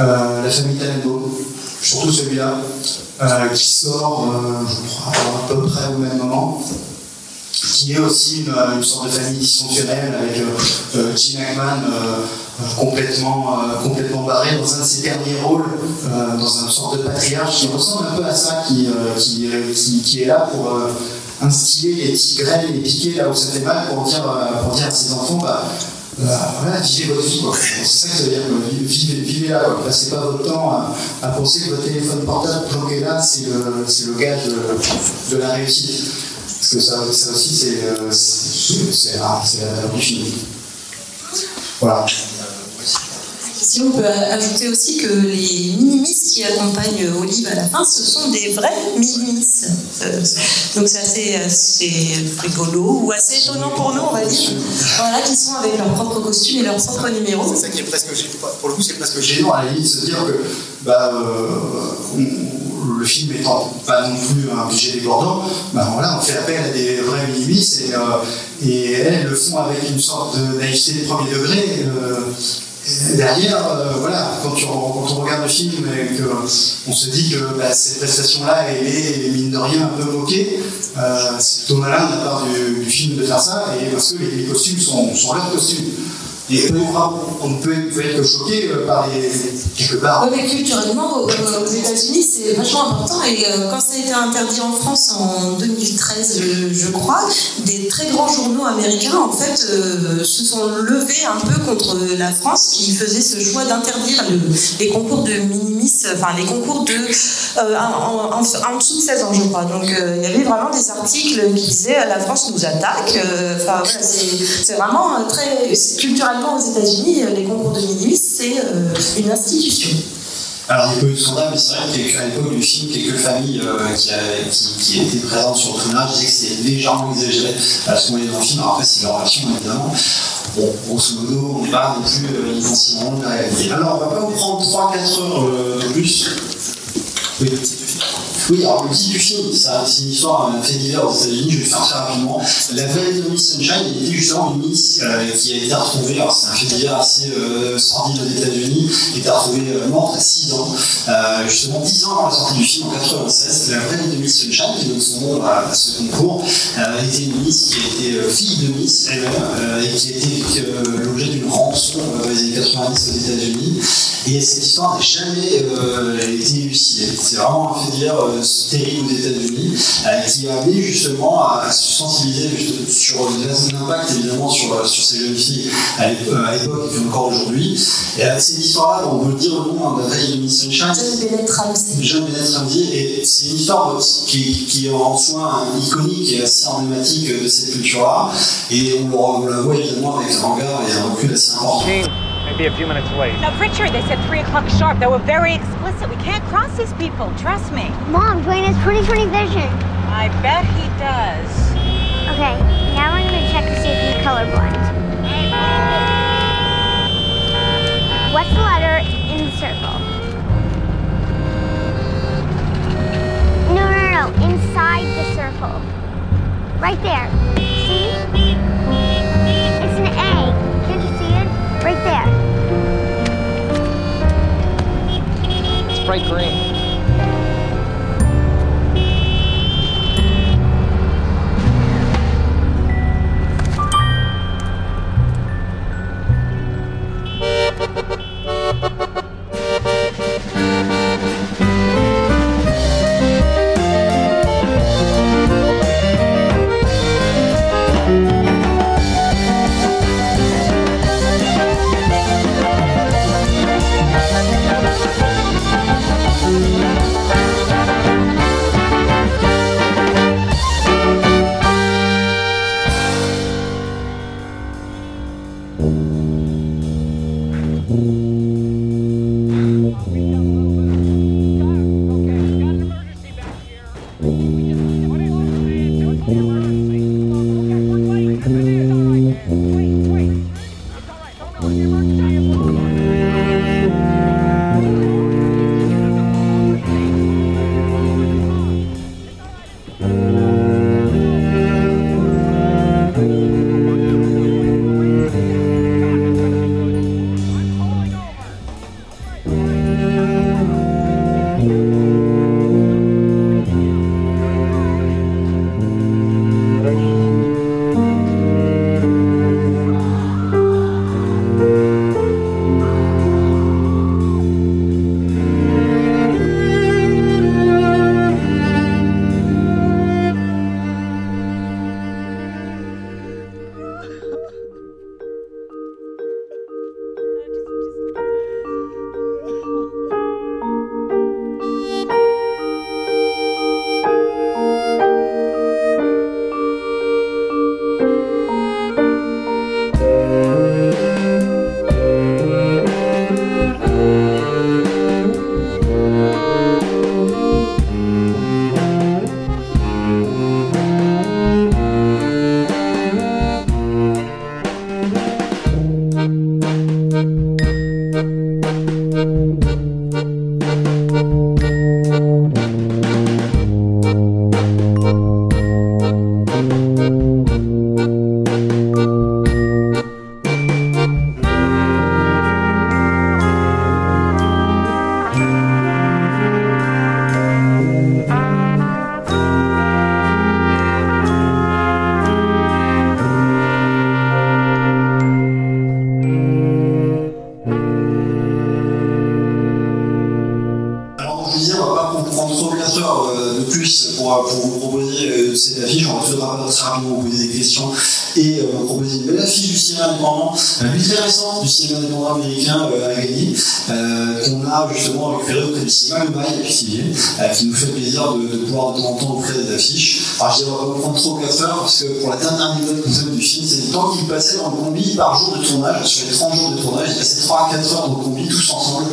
euh, La famille Tannenbaum, surtout celui-là, euh, qui sort, euh, je crois, à peu près au même moment, qui est aussi une, sorte de famille dysfonctionnelle avec euh, euh, Gene Hackman euh, euh, complètement, euh, complètement barré dans un de ses derniers rôles, euh, dans une sorte de patriarche qui ressemble un peu à ça, qui, euh, qui, qui- est là pour instiller les petites graines, les piquer là où ça fait mal, pour dire, pour dire à ses enfants, bah, vivez votre vie. C'est ça que ça veut dire, vivez, vivez là. Passez pas votre temps à, penser que votre téléphone portable planqué là, c'est le, le gage de, la réussite. Parce que ça, aussi, c'est la du film. Voilà. On peut ajouter aussi que les minimis qui accompagnent Olive à la fin, ce sont des vrais minimis. Euh, donc c'est assez, rigolo ou assez étonnant pour nous, on va dire. Voilà, qui sont avec leur propre costume et leur propre numéro. C'est ça qui est presque gênant. Pour le coup, c'est presque gênant à la limite de se dire que bah, euh, le film étant pas non plus un budget débordant, bah, voilà, on fait appel à des vrais minimis et, euh, et elles le font avec une sorte de naïveté de premier degré. Derrière, euh, voilà, quand, on regarde le film et qu'on se dit que bah, cette prestation-là, est mine de rien un peu moquée, c'est plutôt malin de la part du, film de faire ça, et parce que les, les costumes sont, sont leurs costumes. Et on, on peut, être choqué euh, par les quelque part. Oui, mais culturellement, aux, aux États-Unis, c'est vachement important. Et euh, quand ça a été interdit en France en 2013, je, crois, des très grands journaux américains, en fait, euh, se sont levés un peu contre la France qui faisait ce choix d'interdire le- les concours de minimis, enfin les concours de euh, en, dessous de 16 ans, je crois. Donc euh, il y avait vraiment des articles qui disaient euh, la France nous attaque. Euh, Enfin voilà, c'est vraiment euh, très aux États-Unis, euh, les concours de minimis, c'est euh, une institution. Alors, il n'y a pas eu de scandale, mais c'est vrai qu'à l'époque du film, quelques familles euh, qui, a- qui, qui étaient présentes sur le tournage disaient que c'était légèrement exagéré à ce qu'on voyait dans le film. Alors, après, c'est leur version, évidemment. Bon, grosso modo, on n'est pas non plus euh, réalité. Alors, on va pas vous prendre 3-4 heures euh, de plus. Oui. Oui, alors le titre du film, c'est une histoire, un fait divers aux États-Unis, je vais le faire très rapidement. La vallée de Miss Sunshine était justement une Miss euh, qui a été retrouvée, alors c'est un fait divers assez euh, sordide aux États-Unis, a été retrouvée euh, morte à 6 ans, euh, justement 10 ans avant la sortie du film en 96. La vraie de Miss Sunshine, qui donne son nom à, ce concours, euh, était une Miss qui était euh, fille de Miss elle-même euh, et qui était euh, l'objet d'une rançon euh, dans les années 90 aux États-Unis. Et cette histoire n'a jamais euh, été élucidée. C'est vraiment un fait divers euh, terrible aux États-Unis euh, qui a amené justement à, se sensibiliser sur l'impact évidemment sur, euh, sur ces jeunes filles à l'ép- euh, à l'époque et encore aujourd'hui. Et euh, c'est une histoire-là, on peut le dire le nom de la veille de Miss Sunshine. John Bennett Ramsey. John Bennett Ramsey, et c'est une histoire euh, qui, qui est en soi iconique et assez emblématique euh, de cette culture-là. Et on la voit évidemment avec un regard et un recul assez important. Maybe a few minutes late. Now, Richard, they said 3 o'clock sharp. They were very explicit. We can't cross these people. Trust me. Mom, Dwayne has 2020 vision. I bet he does. Okay, now I'm gonna check to see if he's colorblind. What's the letter in the circle? No, no, no, no, inside the circle. Right there. See? Bright green. Dans le combi par jour de tournage. Sur les 30 jours de tournage, il passait 3 à 4 heures le combi tous ensemble.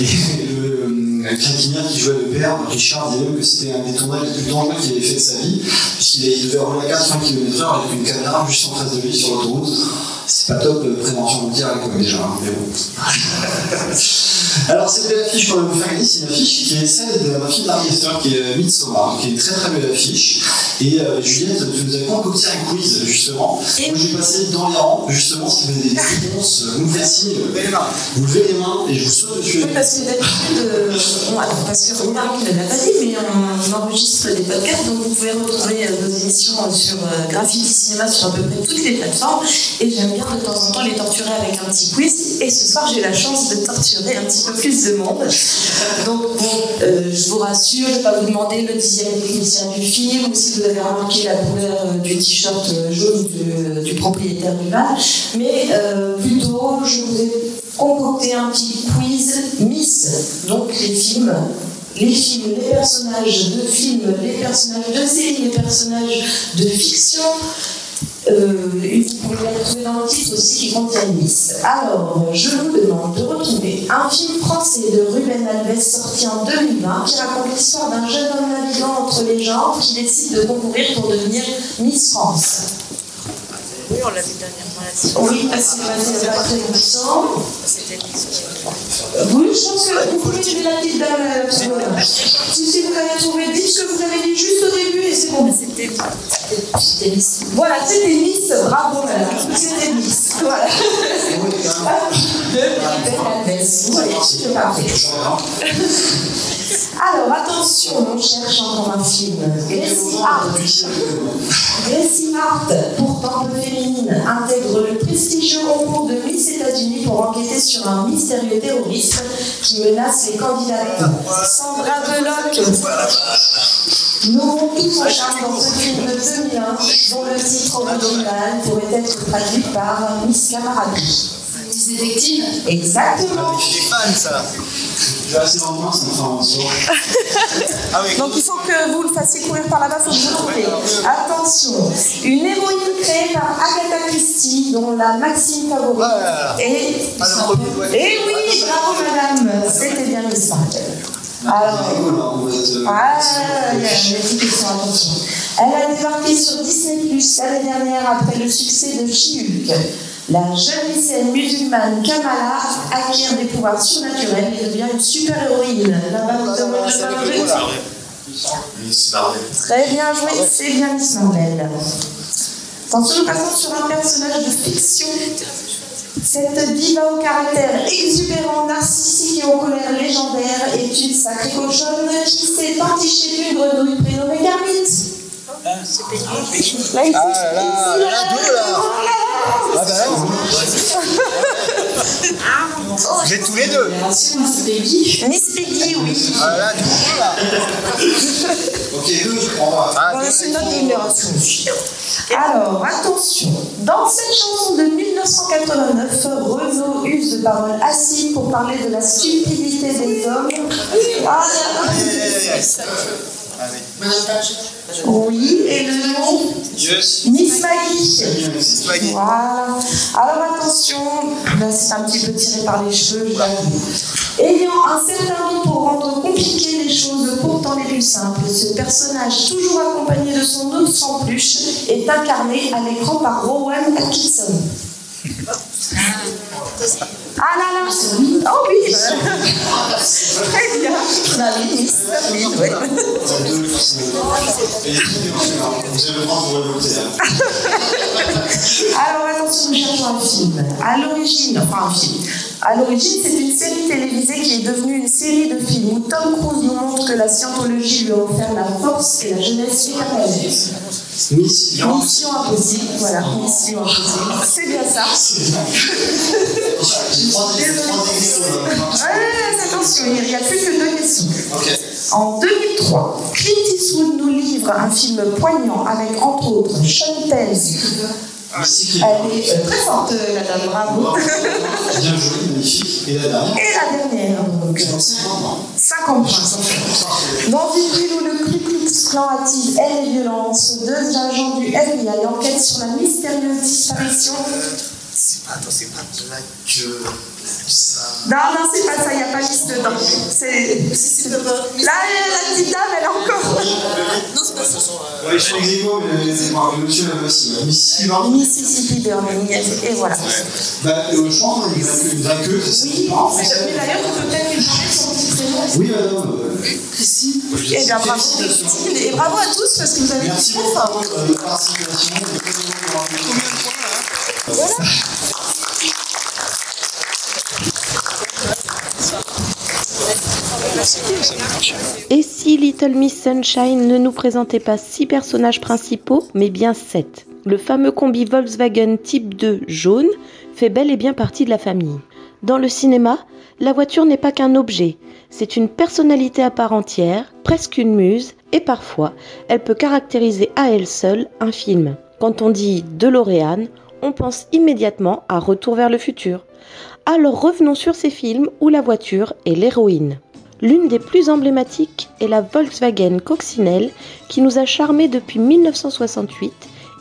Et le euh, Quinquinier qui jouait le père, Richard, disait même que c'était un des tournages les plus dangereux qu'il avait fait de sa vie, puisqu'il il devait rouler à 80 km/h avec une caméra juste en face de lui sur l'autoroute. C'est pas top de prévention mondiale, quoi, déjà, hein, mais bon. Alors, cette belle affiche qu'on va vous faire gagner, c'est une affiche qui est celle de ma fille Larry Hester, qui est euh, Midsommar, qui est une très très belle affiche. Et euh, Juliette, tu nous avais concocté un quiz, justement, où j'ai passé dans les rangs, justement, si vous avez des réponses, vous me faites signe, vous levez les mains et je vous saute dessus. Oui, parce que d'habitude, euh, on- alors, parce que Romain ne l'a pas dit, mais on, enregistre des podcasts, donc vous pouvez retrouver euh, nos émissions sur euh, Cinéma sur à peu près toutes les plateformes. Et j'aime de temps en temps les torturer avec un petit quiz. Et ce soir, j'ai la chance de torturer un petit peu plus de monde. Donc, bon, euh, je vous rassure, je ne vais pas vous demander le dixième technicien du film, ou si vous avez remarqué la couleur euh, du t-shirt euh, jaune du, propriétaire du bar, mais plutôt, je vous ai concocté un petit quiz Miss, donc les films. Les films, les personnages de films, les personnages de séries, les personnages de fiction. Vous pouvez retrouver dans le titre aussi qui contient Miss. Alors, je vous demande de retrouver un film français de Ruben Alves sorti en 2020 qui raconte l'histoire d'un jeune homme navigant entre les genres qui décide de concourir pour devenir Miss France. Oui, on l'a vu dernièrement. Oui, parce que c'est pas très longtemps. C'était Oui, je pense que vous pouvez aider la petite dame à la petite dame. Si, si vous avez trouvé, dites ce que vous avez dit juste au début et c'est bon. C'était c'était Miss. Voilà, c'était Miss. Bravo, madame. C'était Miss. Voilà. *laughs* Vous voyez, c'est parfait. Alors, attention, on cherche encore un film. Gracie Hart. Gracie Hart, pourtant peu féminine, intègre le prestigieux concours de Miss États-Unis pour enquêter sur un mystérieux terroriste qui menace les candidates. Sandra Bullock. Nous tous en charge dans ce film de 2001, dont le titre original pourrait être traduit par Miss Camaraderie. Exactement. Je suis fan, ça. J'ai assez longtemps, ça me fera un soir. Ah oui. Donc il faut que vous le fassiez courir par là-bas, faut que vous trouvez. Attention, une héroïne créée par Agatha Christie, dont la Maxime favorite. Et, et oui, bravo madame, c'était bien Miss Marple. Alors, ah, il y a petites questions, attention. Elle a débarqué sur Disney Plus l'année dernière après le succès de She-Hulk. La jeune lycéenne musulmane Kamala acquiert des pouvoirs surnaturels et devient une super-héroïne. Très bien joué, c'est bien Miss Marvel. Attention, nous passons sur un personnage de fiction. Cette diva au caractère exubérant, narcissique et aux colères légendaires est une sacrée cochonne qui s'est entichée d'une grenouille prénommée Kermit. Là, ici, Ah là là, là, deux, là. Ah bah non. J'ai tous les deux. Miss Peggy. Miss Peggy, oui. Ah là, coup, là. Ok, deux, je prends. Ah, Voilà, c'est notre numération. Alors, attention. Dans cette chanson de 1989, Renaud use de paroles acides pour parler de la stupidité des hommes. Ah, là, là. Oui, et le nom Yes. Miss Maggie. Voilà. Alors attention, là c'est un petit peu tiré par les cheveux. Ayant un certain don pour rendre compliquées les choses pourtant les plus simples, ce personnage, toujours accompagné de son ours en peluche, est incarné à l'écran par Rowan Atkinson. Ah là là Oh oui *laughs* Très bien oui. Alors attention, nous cherchons un film. À l'origine, enfin un film. À l'origine, c'est une série télévisée qui est devenue une série de films où Tom Cruise nous montre que la scientologie lui a offert la force et la jeunesse éternelle. Mission. Mission impossible, voilà, mission impossible. C'est bien ça. Ouais, attention, il n'y a plus que deux questions. En 2003, Clint Eastwood nous livre un film poignant avec entre autres Sean Penn. Elle est très forte, euh, la dame, bravo. Bien joué, magnifique. Et la dernière Et la dernière, donc. 50 points. Dans une ville où le Ku Klux Klan attise haine et violence, deux agents du FBI enquêtent sur la mystérieuse disparition. Attends, c'est pas là que. Ça. Non, non, c'est pas ça, il n'y a pas liste dedans. C'est. Là, la petite dame, elle est encore. Non, c'est pas ça. Ouais, je suis aequo, mais le monsieur là aussi. Mississippi Burning. Mississippi Burning, et voilà. Bah, euh, je pense qu'il y a que. Oui, mais d'ailleurs, tu peux peut-être lui parler de son petit prénom. Oui, madame. Christine. Eh bien, bravo, Christine. Et bravo à tous parce que vous avez Merci été très fort. beaucoup de votre participation. Voilà. Et si Little Miss Sunshine ne nous présentait pas six personnages principaux, mais bien sept? Le fameux combi Volkswagen Type 2 jaune fait bel et bien partie de la famille. Dans le cinéma, la voiture n'est pas qu'un objet, c'est une personnalité à part entière, presque une muse, et parfois, elle peut caractériser à elle seule un film. Quand on dit DeLorean, on pense immédiatement à Retour vers le futur. Alors revenons sur ces films où la voiture est l'héroïne. L'une des plus emblématiques est la Volkswagen Coccinelle qui nous a charmés depuis 1968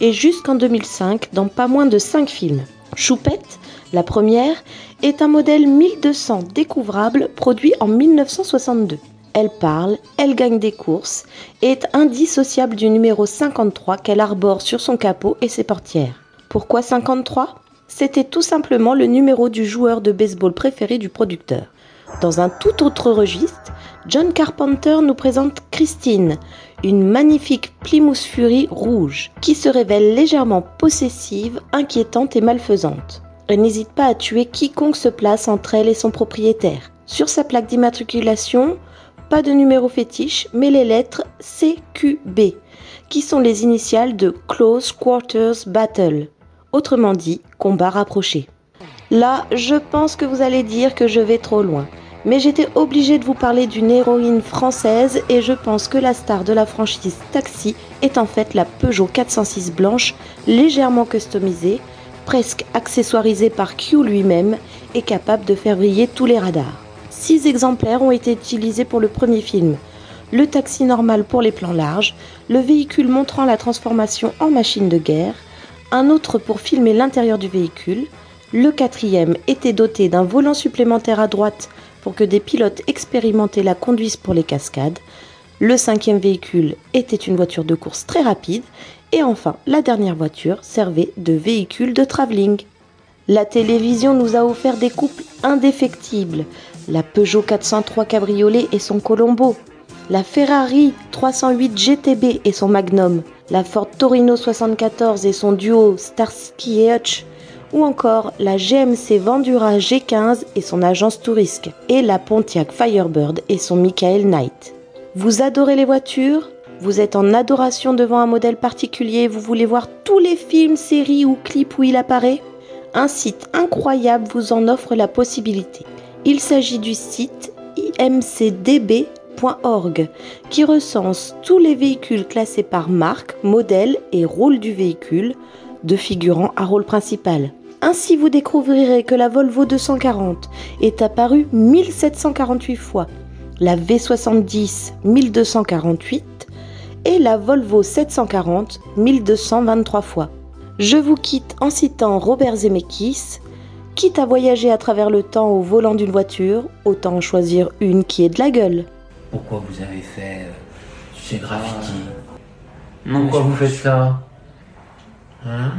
et jusqu'en 2005 dans pas moins de 5 films. Choupette, la première, est un modèle 1200 découvrable produit en 1962. Elle parle, elle gagne des courses et est indissociable du numéro 53 qu'elle arbore sur son capot et ses portières. Pourquoi 53 C'était tout simplement le numéro du joueur de baseball préféré du producteur. Dans un tout autre registre, John Carpenter nous présente Christine, une magnifique Plymouth Fury rouge, qui se révèle légèrement possessive, inquiétante et malfaisante. Elle n'hésite pas à tuer quiconque se place entre elle et son propriétaire. Sur sa plaque d'immatriculation, pas de numéro fétiche, mais les lettres CQB, qui sont les initiales de Close Quarters Battle, autrement dit, combat rapproché. Là, je pense que vous allez dire que je vais trop loin. Mais j'étais obligée de vous parler d'une héroïne française et je pense que la star de la franchise Taxi est en fait la Peugeot 406 blanche, légèrement customisée, presque accessoirisée par Q lui-même et capable de faire briller tous les radars. Six exemplaires ont été utilisés pour le premier film. Le taxi normal pour les plans larges, le véhicule montrant la transformation en machine de guerre, un autre pour filmer l'intérieur du véhicule, le quatrième était doté d'un volant supplémentaire à droite pour que des pilotes expérimentés la conduisent pour les cascades. Le cinquième véhicule était une voiture de course très rapide. Et enfin, la dernière voiture servait de véhicule de travelling. La télévision nous a offert des couples indéfectibles. La Peugeot 403 Cabriolet et son Colombo. La Ferrari 308 GTB et son Magnum. La Ford Torino 74 et son duo Starsky et Hutch ou encore la GMC Vendura G15 et son agence Tourisque, et la Pontiac Firebird et son Michael Knight. Vous adorez les voitures? Vous êtes en adoration devant un modèle particulier Vous voulez voir tous les films, séries ou clips où il apparaît? Un site incroyable vous en offre la possibilité. Il s'agit du site imcdb.org qui recense tous les véhicules classés par marque, modèle et rôle du véhicule, de figurant à rôle principal. Ainsi, vous découvrirez que la Volvo 240 est apparue 1748 fois, la V70 1248 et la Volvo 740 1223 fois. Je vous quitte en citant Robert Zemeckis Quitte à voyager à travers le temps au volant d'une voiture, autant en choisir une qui est de la gueule. Pourquoi vous avez fait euh, ces graffitis? Pourquoi vous faites ça? Hein?